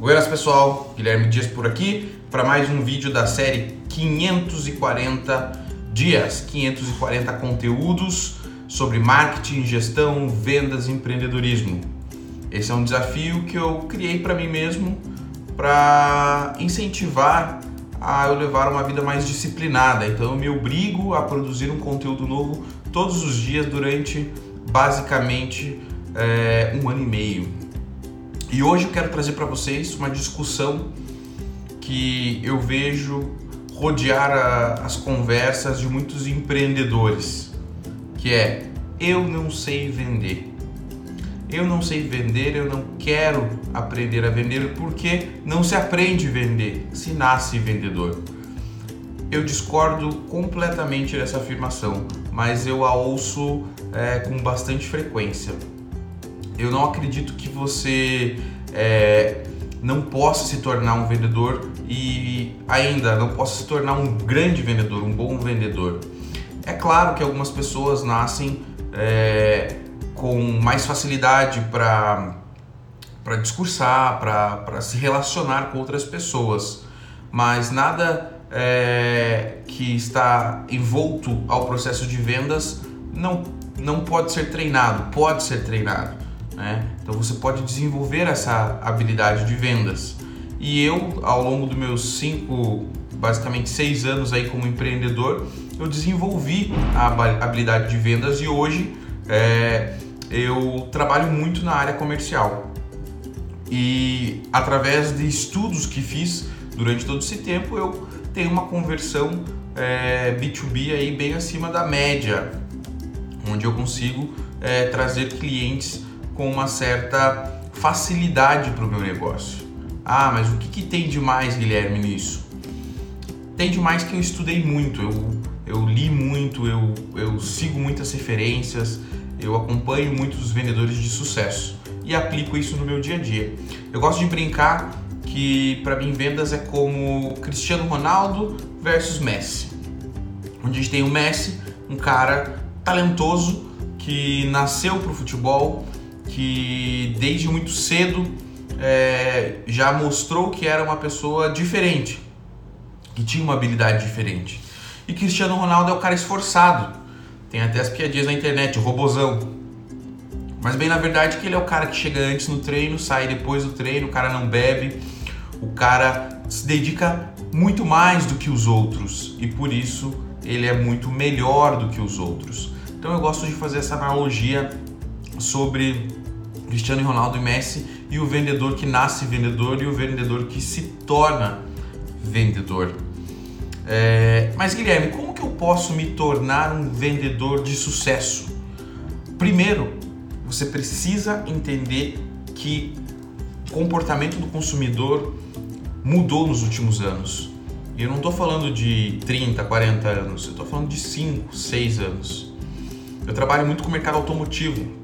Buenas pessoal, Guilherme Dias por aqui para mais um vídeo da série 540 dias, 540 conteúdos sobre marketing, gestão, vendas e empreendedorismo. Esse é um desafio que eu criei para mim mesmo para incentivar a eu levar uma vida mais disciplinada. Então eu me obrigo a produzir um conteúdo novo todos os dias durante basicamente é, um ano e meio. E hoje eu quero trazer para vocês uma discussão que eu vejo rodear a, as conversas de muitos empreendedores, que é eu não sei vender. Eu não sei vender, eu não quero aprender a vender porque não se aprende a vender, se nasce vendedor. Eu discordo completamente dessa afirmação, mas eu a ouço é, com bastante frequência eu não acredito que você é, não possa se tornar um vendedor e ainda não possa se tornar um grande vendedor, um bom vendedor. É claro que algumas pessoas nascem é, com mais facilidade para para discursar, para se relacionar com outras pessoas, mas nada é, que está envolto ao processo de vendas não, não pode ser treinado, pode ser treinado. Né? Então você pode desenvolver essa habilidade de vendas. E eu, ao longo dos meus cinco, basicamente seis anos aí como empreendedor, eu desenvolvi a habilidade de vendas e hoje é, eu trabalho muito na área comercial. E através de estudos que fiz durante todo esse tempo, eu tenho uma conversão é, B2B aí bem acima da média, onde eu consigo é, trazer clientes com uma certa facilidade para o meu negócio. Ah, mas o que, que tem de mais, Guilherme, nisso? Tem demais que eu estudei muito, eu, eu li muito, eu, eu sigo muitas referências, eu acompanho muitos vendedores de sucesso e aplico isso no meu dia a dia. Eu gosto de brincar que para mim vendas é como Cristiano Ronaldo versus Messi. Onde a gente tem o Messi, um cara talentoso que nasceu para o futebol, que desde muito cedo é, já mostrou que era uma pessoa diferente, que tinha uma habilidade diferente. E Cristiano Ronaldo é o cara esforçado. Tem até as piadinhas na internet, o robozão. Mas bem na verdade que ele é o cara que chega antes no treino, sai depois do treino, o cara não bebe, o cara se dedica muito mais do que os outros e por isso ele é muito melhor do que os outros. Então eu gosto de fazer essa analogia sobre Cristiano Ronaldo e Messi e o vendedor que nasce vendedor e o vendedor que se torna vendedor. É, mas Guilherme, como que eu posso me tornar um vendedor de sucesso? Primeiro, você precisa entender que o comportamento do consumidor mudou nos últimos anos. E eu não estou falando de 30, 40 anos, eu estou falando de 5, 6 anos. Eu trabalho muito com o mercado automotivo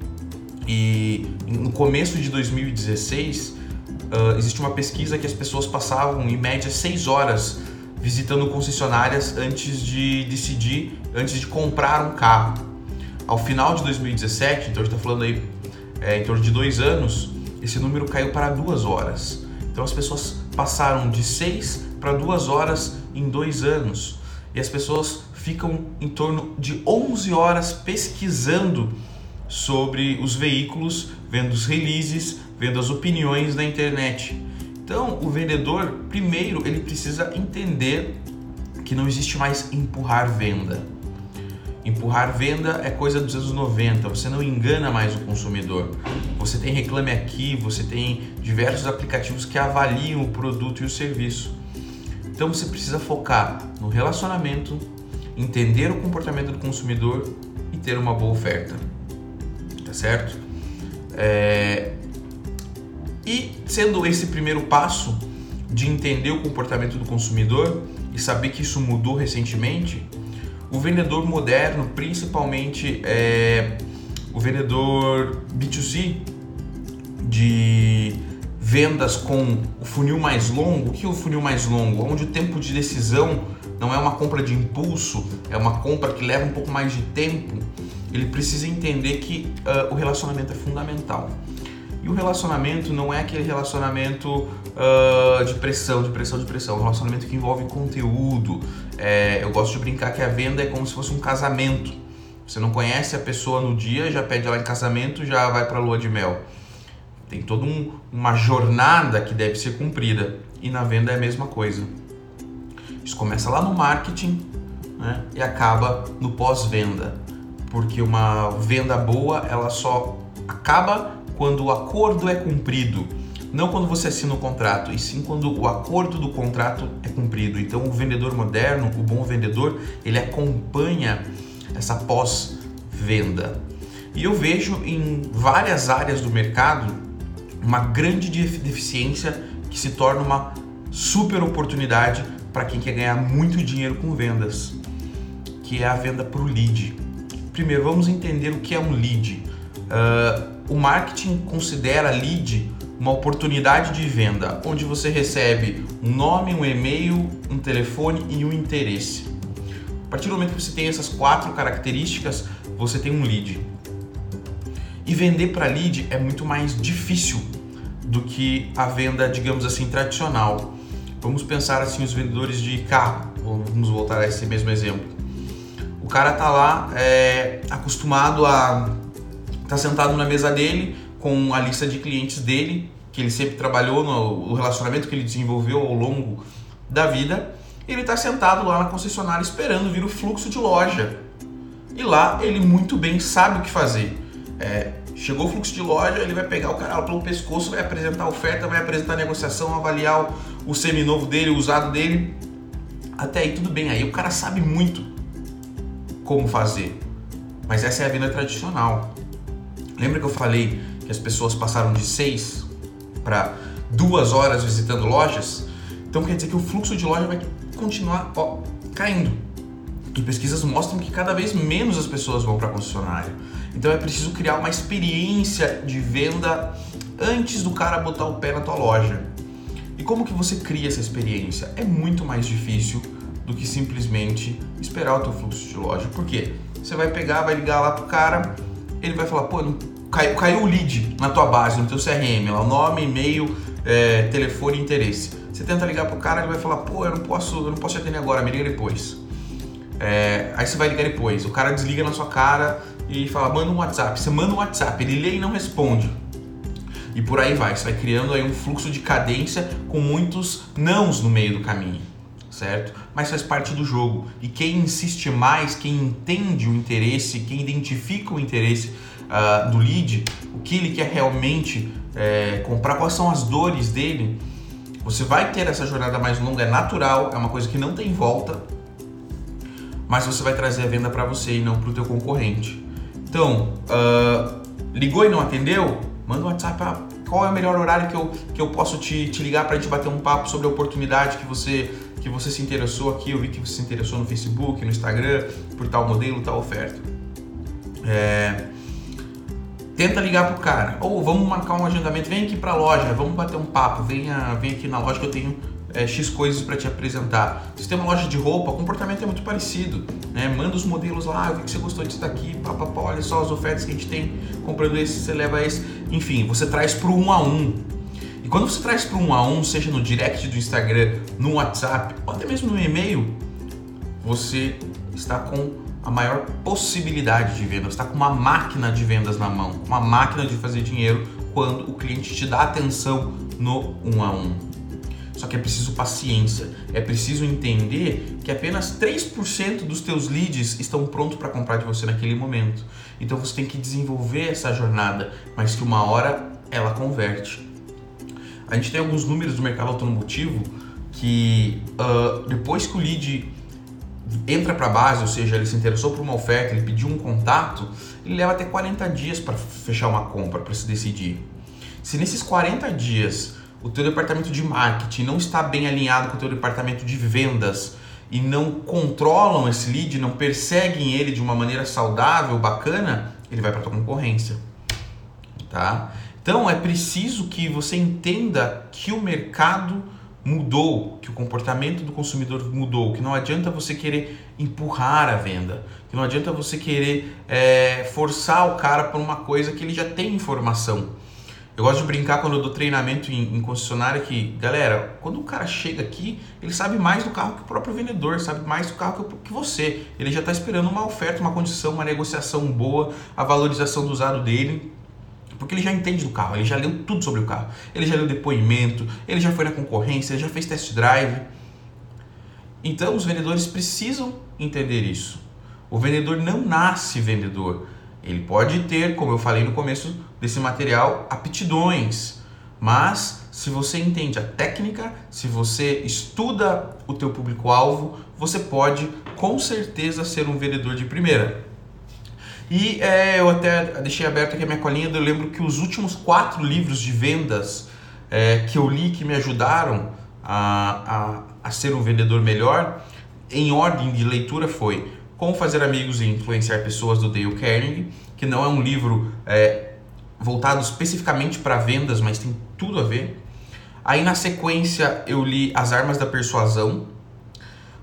e no começo de 2016, uh, existe uma pesquisa que as pessoas passavam em média seis horas visitando concessionárias antes de decidir, antes de comprar um carro. Ao final de 2017, então a gente está falando aí é, em torno de dois anos, esse número caiu para duas horas. Então as pessoas passaram de seis para duas horas em dois anos. E as pessoas ficam em torno de 11 horas pesquisando sobre os veículos, vendo os releases, vendo as opiniões na internet. Então, o vendedor, primeiro, ele precisa entender que não existe mais empurrar venda. Empurrar venda é coisa dos anos 90, você não engana mais o consumidor. Você tem Reclame Aqui, você tem diversos aplicativos que avaliam o produto e o serviço. Então você precisa focar no relacionamento, entender o comportamento do consumidor e ter uma boa oferta certo? É... E sendo esse primeiro passo de entender o comportamento do consumidor e saber que isso mudou recentemente, o vendedor moderno, principalmente é, o vendedor B2C de vendas com o funil mais longo, o que é o funil mais longo? Onde o tempo de decisão não é uma compra de impulso, é uma compra que leva um pouco mais de tempo ele precisa entender que uh, o relacionamento é fundamental. E o relacionamento não é aquele relacionamento uh, de pressão, de pressão, de pressão. É um relacionamento que envolve conteúdo. É, eu gosto de brincar que a venda é como se fosse um casamento. Você não conhece a pessoa no dia, já pede ela em casamento, já vai para a lua de mel. Tem toda um, uma jornada que deve ser cumprida. E na venda é a mesma coisa. Isso começa lá no marketing né, e acaba no pós-venda. Porque uma venda boa, ela só acaba quando o acordo é cumprido. Não quando você assina o contrato, e sim quando o acordo do contrato é cumprido. Então, o vendedor moderno, o bom vendedor, ele acompanha essa pós-venda. E eu vejo em várias áreas do mercado uma grande deficiência que se torna uma super oportunidade para quem quer ganhar muito dinheiro com vendas, que é a venda por lead. Primeiro, vamos entender o que é um lead. Uh, o marketing considera lead uma oportunidade de venda, onde você recebe um nome, um e-mail, um telefone e um interesse. A partir do momento que você tem essas quatro características, você tem um lead. E vender para lead é muito mais difícil do que a venda, digamos assim, tradicional. Vamos pensar assim os vendedores de carro. Vamos voltar a esse mesmo exemplo. O cara tá lá é, acostumado a tá sentado na mesa dele com a lista de clientes dele, que ele sempre trabalhou no relacionamento que ele desenvolveu ao longo da vida. Ele está sentado lá na concessionária esperando vir o fluxo de loja. E lá ele muito bem sabe o que fazer. É, chegou o fluxo de loja, ele vai pegar o cara pelo pescoço, vai apresentar oferta, vai apresentar negociação, avaliar o, seminovo dele, o usado dele. Até aí tudo bem, aí o cara sabe muito como fazer. Mas essa é a venda tradicional. Lembra que eu falei que as pessoas passaram de seis para duas horas visitando lojas? Então quer dizer que o fluxo de loja vai continuar ó, caindo. E pesquisas mostram que cada vez menos as pessoas vão para a concessionária. Então é preciso criar uma experiência de venda antes do cara botar o pé na tua loja. Como que você cria essa experiência? É muito mais difícil do que simplesmente esperar o teu fluxo de loja. Por quê? Você vai pegar, vai ligar lá pro cara, ele vai falar, pô, caiu, caiu o lead na tua base, no teu CRM, lá, nome, e-mail, é, telefone interesse. Você tenta ligar pro cara, ele vai falar, pô, eu não posso, eu não posso te atender agora, me liga depois. É, aí você vai ligar depois, o cara desliga na sua cara e fala, manda um WhatsApp. Você manda um WhatsApp, ele lê e não responde. E por aí vai, você vai criando aí um fluxo de cadência com muitos nãos no meio do caminho certo? Mas faz parte do jogo. E quem insiste mais, quem entende o interesse, quem identifica o interesse uh, do lead, o que ele quer realmente é, comprar, quais são as dores dele, você vai ter essa jornada mais longa, é natural, é uma coisa que não tem volta, mas você vai trazer a venda para você e não para o teu concorrente. Então, uh, ligou e não atendeu? Manda um WhatsApp qual é o melhor horário que eu, que eu posso te, te ligar para a gente bater um papo sobre a oportunidade que você que você se interessou aqui, eu vi que você se interessou no Facebook, no Instagram, por tal modelo, tal oferta. É, tenta ligar pro cara, ou vamos marcar um agendamento, vem aqui para a loja, vamos bater um papo, venha, vem aqui na loja que eu tenho é, X coisas para te apresentar. Se tem uma loja de roupa, o comportamento é muito parecido. Né? Manda os modelos lá, eu vi que você gostou disso daqui, pá, pá, pá, olha só as ofertas que a gente tem, comprando esse, você leva esse. Enfim, você traz pro um a um. E quando você traz para um a um, seja no direct do Instagram, no WhatsApp ou até mesmo no e-mail, você está com a maior possibilidade de venda, você está com uma máquina de vendas na mão, uma máquina de fazer dinheiro quando o cliente te dá atenção no um a um. Só que é preciso paciência, é preciso entender que apenas 3% dos teus leads estão prontos para comprar de você naquele momento. Então você tem que desenvolver essa jornada, mas que uma hora ela converte. A gente tem alguns números do mercado automotivo que uh, depois que o lead entra para a base, ou seja, ele se interessou por uma oferta, ele pediu um contato, ele leva até 40 dias para fechar uma compra, para se decidir. Se nesses 40 dias o teu departamento de marketing não está bem alinhado com o teu departamento de vendas e não controlam esse lead, não perseguem ele de uma maneira saudável, bacana, ele vai para tua concorrência, tá? Então é preciso que você entenda que o mercado mudou, que o comportamento do consumidor mudou, que não adianta você querer empurrar a venda, que não adianta você querer é, forçar o cara por uma coisa que ele já tem informação. Eu gosto de brincar quando eu dou treinamento em, em, concessionária que, galera, quando o cara chega aqui, ele sabe mais do carro que o próprio vendedor, sabe mais do carro que, que você. Ele já está esperando uma oferta, uma condição, uma negociação boa, a valorização do usado dele. Porque ele já entende do carro, ele já leu tudo sobre o carro. Ele já leu depoimento, ele já foi na concorrência, ele já fez test drive. Então os vendedores precisam entender isso. O vendedor não nasce vendedor. Ele pode ter, como eu falei no começo desse material, aptidões, mas se você entende a técnica, se você estuda o teu público-alvo, você pode com certeza ser um vendedor de primeira. E é, eu até deixei aberto aqui a minha colinha, eu lembro que os últimos quatro livros de vendas é, que eu li que me ajudaram a, a, a ser um vendedor melhor, em ordem de leitura foi como Fazer Amigos e Influenciar Pessoas, do Dale Carnegie, que não é um livro é, voltado especificamente para vendas, mas tem tudo a ver. Aí na sequência eu li As Armas da Persuasão,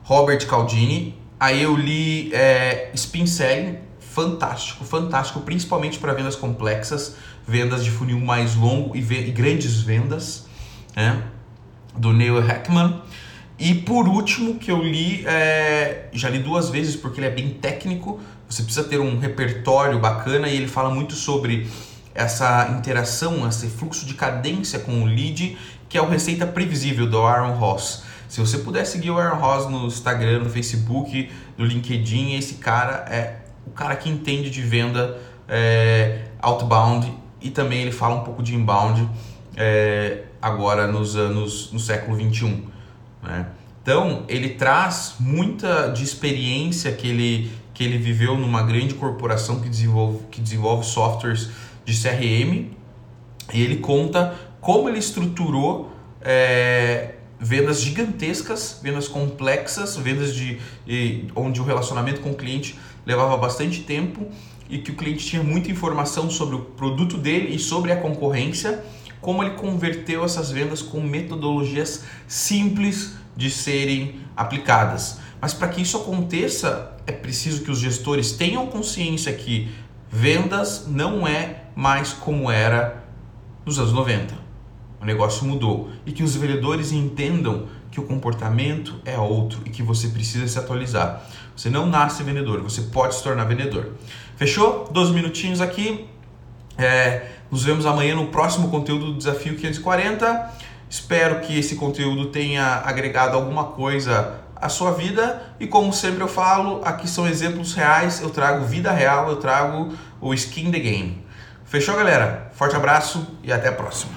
Robert Caldini. Aí eu li é, Spin Selling, fantástico, fantástico, principalmente para vendas complexas, vendas de funil mais longo e, e grandes vendas, né? do Neil Heckman. E por último, que eu li, é, já li duas vezes porque ele é bem técnico, você precisa ter um repertório bacana e ele fala muito sobre essa interação, esse fluxo de cadência com o lead, que é o Receita Previsível do Aaron Ross. Se você puder seguir o Aaron Ross no Instagram, no Facebook, no LinkedIn, esse cara é o cara que entende de venda é, outbound e também ele fala um pouco de inbound é, agora nos anos no século 21. Né? Então, ele traz muita de experiência que ele, que ele viveu numa grande corporação que desenvolve, que desenvolve softwares de CRM e ele conta como ele estruturou é, vendas gigantescas, vendas complexas, vendas de, de, onde o relacionamento com o cliente levava bastante tempo e que o cliente tinha muita informação sobre o produto dele e sobre a concorrência como ele converteu essas vendas com metodologias simples de serem aplicadas. Mas para que isso aconteça, é preciso que os gestores tenham consciência que vendas não é mais como era nos anos 90. O negócio mudou e que os vendedores entendam que o comportamento é outro e que você precisa se atualizar. Você não nasce vendedor, você pode se tornar vendedor. Fechou? Dois minutinhos aqui. É, nos vemos amanhã no próximo conteúdo do Desafio 540. Espero que esse conteúdo tenha agregado alguma coisa à sua vida e como sempre eu falo, aqui são exemplos reais, eu trago vida real, eu trago o skin the game. Fechou, galera? Forte abraço e até a próxima.